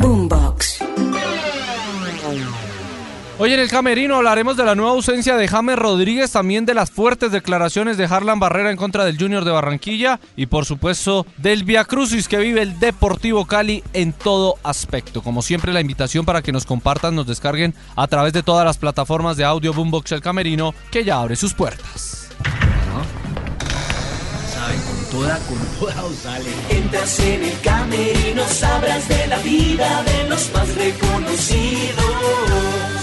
Boombox. Hoy en el Camerino hablaremos de la nueva ausencia de James Rodríguez, también de las fuertes declaraciones de Harlan Barrera en contra del Junior de Barranquilla y por supuesto del Via Crucis que vive el Deportivo Cali en todo aspecto. Como siempre la invitación para que nos compartan, nos descarguen a través de todas las plataformas de audio Boombox El Camerino que ya abre sus puertas. Con toda, con toda os sale. Entras en el camerino, sabrás de la vida de los más reconocidos.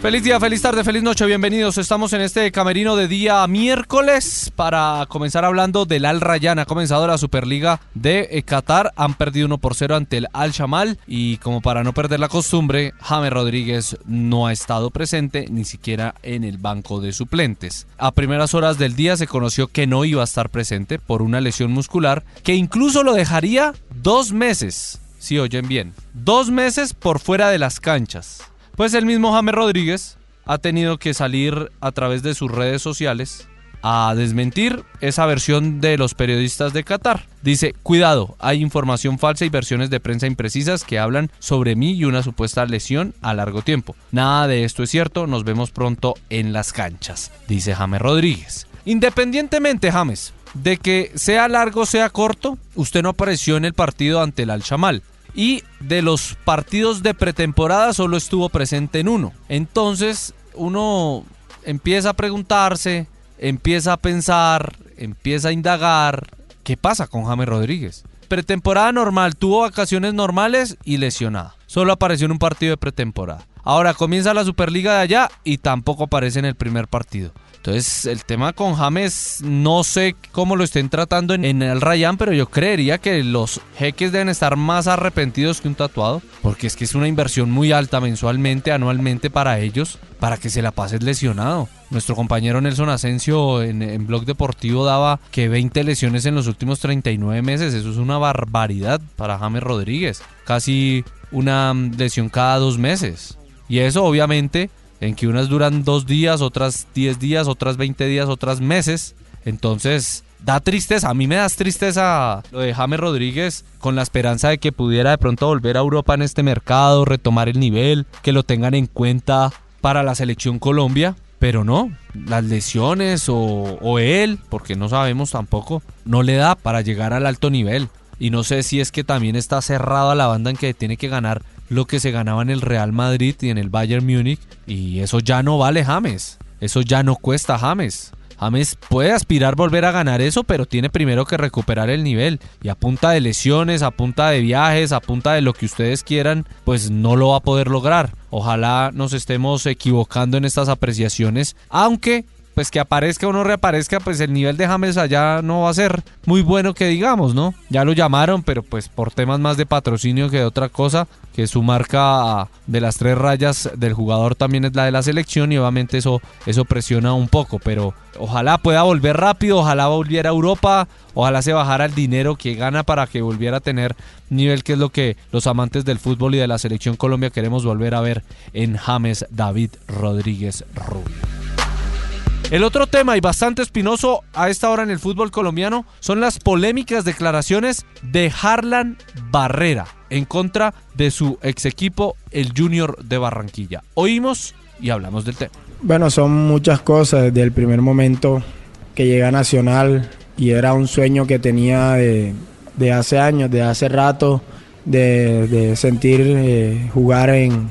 Feliz día, feliz tarde, feliz noche, bienvenidos. Estamos en este camerino de día miércoles para comenzar hablando del Al Rayyan. Ha comenzado la Superliga de eh, Qatar, han perdido 1 por 0 ante el Al Shamal y como para no perder la costumbre, James Rodríguez no ha estado presente ni siquiera en el banco de suplentes. A primeras horas del día se conoció que no iba a estar presente por una lesión muscular que incluso lo dejaría dos meses, si oyen bien, dos meses por fuera de las canchas. Pues el mismo James Rodríguez ha tenido que salir a través de sus redes sociales a desmentir esa versión de los periodistas de Qatar. Dice, cuidado, hay información falsa y versiones de prensa imprecisas que hablan sobre mí y una supuesta lesión a largo tiempo. Nada de esto es cierto, nos vemos pronto en las canchas, dice James Rodríguez. Independientemente, James, de que sea largo sea corto, usted no apareció en el partido ante el Al-Shamal y de los partidos de pretemporada solo estuvo presente en uno. Entonces uno empieza a preguntarse, empieza a pensar, empieza a indagar, ¿qué pasa con James Rodríguez? Pretemporada normal, tuvo vacaciones normales y lesionada. Solo apareció en un partido de pretemporada. Ahora comienza la Superliga de allá y tampoco aparece en el primer partido. Entonces, el tema con James, no sé cómo lo estén tratando en, el Rayán, pero yo creería que los jeques deben estar más arrepentidos que un tatuado, porque es que es una inversión muy alta mensualmente, anualmente para ellos, para que se la pases lesionado. Nuestro compañero Nelson Asensio en, en Blog Deportivo daba que 20 lesiones en los últimos 39 meses. Eso es una barbaridad para James Rodríguez. Casi una lesión cada dos meses. Y eso obviamente en que unas duran dos días, otras 10 días, otras 20 días, otras meses. Entonces, da tristeza. A mí me da tristeza lo de James Rodríguez con la esperanza de que pudiera de pronto volver a Europa en este mercado, retomar el nivel, que lo tengan en cuenta para la selección Colombia. Pero no, las lesiones o, o él, porque no sabemos tampoco, no le da para llegar al alto nivel. Y no sé si es que también está cerrado a la banda en que tiene que ganar lo que se ganaba en el Real Madrid y en el Bayern Múnich. Y eso ya no vale James. Eso ya no cuesta James. James puede aspirar volver a ganar eso, pero tiene primero que recuperar el nivel. Y a punta de lesiones, a punta de viajes, a punta de lo que ustedes quieran, pues no lo va a poder lograr. Ojalá nos estemos equivocando en estas apreciaciones, aunque pues que aparezca o no reaparezca, pues el nivel de James allá no va a ser muy bueno que digamos, ¿no? Ya lo llamaron, pero pues por temas más de patrocinio que de otra cosa, que su marca de las tres rayas del jugador también es la de la selección y obviamente eso, eso presiona un poco, pero ojalá pueda volver rápido, ojalá volviera a Europa, ojalá se bajara el dinero que gana para que volviera a tener nivel que es lo que los amantes del fútbol y de la selección Colombia queremos volver a ver en James David Rodríguez Rubio. El otro tema y bastante espinoso a esta hora en el fútbol colombiano son las polémicas declaraciones de Harlan Barrera en contra de su ex equipo, el Junior de Barranquilla. Oímos y hablamos del tema. Bueno, son muchas cosas desde el primer momento que llega a Nacional y era un sueño que tenía de, hace años, de hace rato, de, sentir eh, jugar en,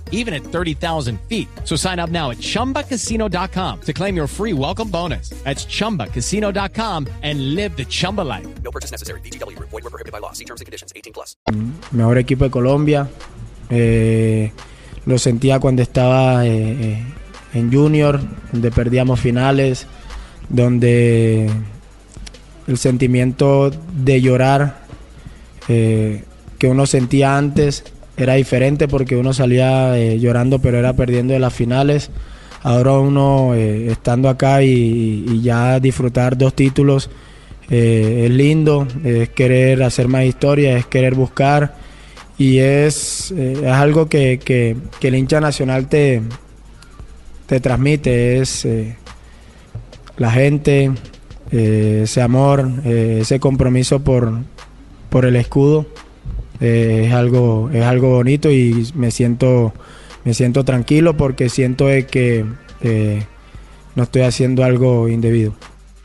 even at 30,000 feet. So sign up now at chumbacasino.com to claim your free welcome bonus. That's chumbacasino.com and live the Chumba life. No purchase necessary. BGW. Void were prohibited by law. See terms and conditions. 18 plus. Mejor equipo de Colombia. Eh, lo sentía cuando estaba eh, eh, en Junior, donde perdíamos finales, donde el sentimiento de llorar eh, que uno sentía antes era diferente porque uno salía eh, llorando pero era perdiendo de las finales. Ahora uno eh, estando acá y, ya disfrutar dos títulos eh, es lindo, es querer hacer más historia, es querer buscar y es, es algo que, que- que el hincha nacional te, te transmite, es la gente, ese amor, ese compromiso por, por el escudo. Eh, es algo es algo bonito y me siento me siento tranquilo porque siento que eh, no estoy haciendo algo indebido.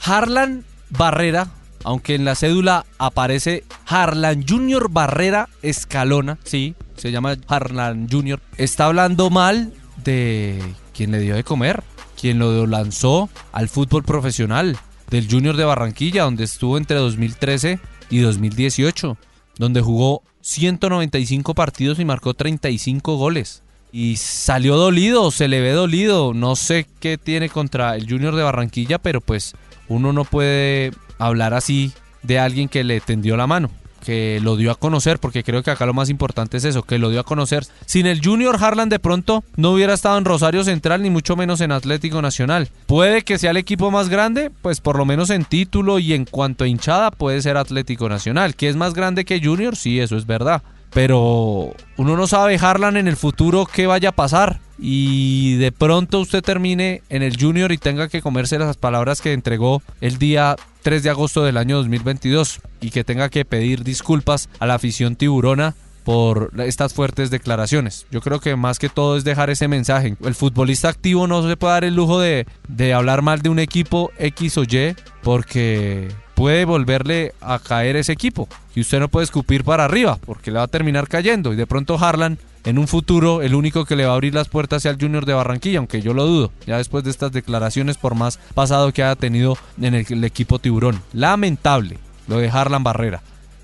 Harlan Barrera, aunque en la cédula aparece Harlan Junior Barrera Escalona, sí, se llama Harlan Junior, está hablando mal de quien le dio de comer, quien lo lanzó al fútbol profesional, del Junior de Barranquilla, donde estuvo entre 2013 y 2018, donde jugó 195 partidos y marcó 35 goles. Y salió dolido, se le ve dolido. No sé qué tiene contra el Junior de Barranquilla, pero pues uno no puede hablar así de alguien que le tendió la mano, que lo dio a conocer, porque creo que acá lo más importante es eso, que lo dio a conocer. Sin el Junior Harlan de pronto no hubiera estado en Rosario Central, ni mucho menos en Atlético Nacional. Puede que sea el equipo más grande, pues por lo menos en título y en cuanto a hinchada puede ser Atlético Nacional. ¿Que es más grande que Junior? Sí, eso es verdad pero uno no sabe Harlan en el futuro qué vaya a pasar y de pronto usted termine en el Junior y tenga que comerse las palabras que entregó el día 3 de agosto del año 2022 y que tenga que pedir disculpas a la afición tiburona por estas fuertes declaraciones. Yo creo que más que todo es dejar ese mensaje. El futbolista activo no se puede dar el lujo de, de hablar mal de un equipo X o Y porque puede volverle a caer ese equipo. Y usted no puede escupir para arriba porque le va a terminar cayendo. Y de pronto Harlan, en un futuro, el único que le va a abrir las puertas sea el Junior de Barranquilla, aunque yo lo dudo. Ya después de estas declaraciones, por más pasado que haya tenido en el, equipo tiburón. Lamentable lo de Harlan Barrera.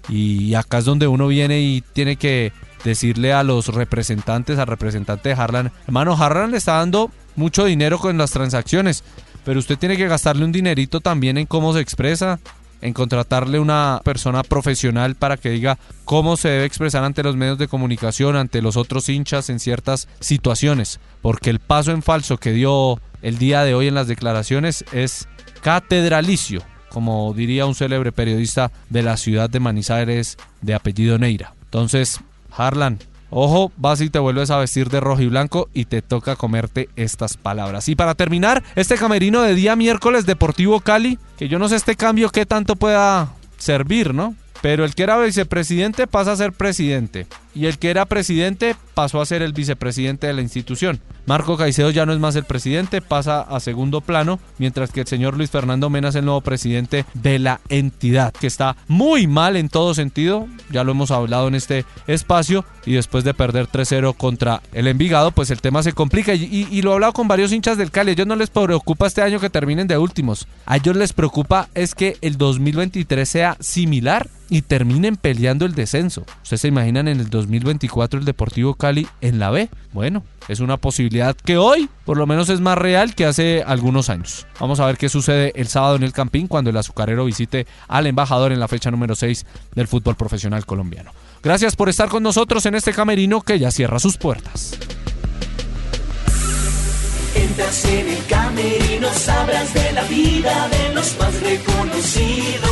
Y acá es donde uno viene y tiene que decirle a los representantes, al representante de Harlan, hermano, Harlan le está dando mucho dinero con las transacciones, pero usted tiene que gastarle un dinerito también en cómo se expresa, en contratarle una persona profesional para que diga cómo se debe expresar ante los medios de comunicación, ante los otros hinchas en ciertas situaciones, porque el paso en falso que dio el día de hoy en las declaraciones es catedralicio, como diría un célebre periodista de la ciudad de Manizales de apellido Neira. Entonces, Harlan, ojo, vas y te vuelves a vestir de rojo y blanco y te toca comerte estas palabras. Y para terminar, este camerino de día miércoles Deportivo Cali, que yo no sé este cambio qué tanto pueda servir, ¿no? Pero el que era vicepresidente pasa a ser presidente. Y el que era presidente pasó a ser el vicepresidente de la institución. Marco Caicedo ya no es más el presidente, pasa a segundo plano, mientras que el señor Luis Fernando Mena es el nuevo presidente de la entidad, que está muy mal en todo sentido, ya lo hemos hablado en este espacio, y después de perder 3-0 contra el Envigado, pues el tema se complica. Y, lo he hablado con varios hinchas del Cali, a ellos no les preocupa este año que terminen de últimos, a ellos les preocupa es que el 2023 sea similar y terminen peleando el descenso. ¿Ustedes se imaginan en el 2024 el Deportivo Cali en la B? Bueno, es una posibilidad que hoy por lo menos es más real que hace algunos años. Vamos a ver qué sucede el sábado en el Campín cuando el azucarero visite al embajador en la fecha número 6 del fútbol profesional colombiano. Gracias por estar con nosotros en este camerino que ya cierra sus puertas. Entras en el camerino, sabrás de la vida de los más reconocidos.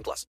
plus.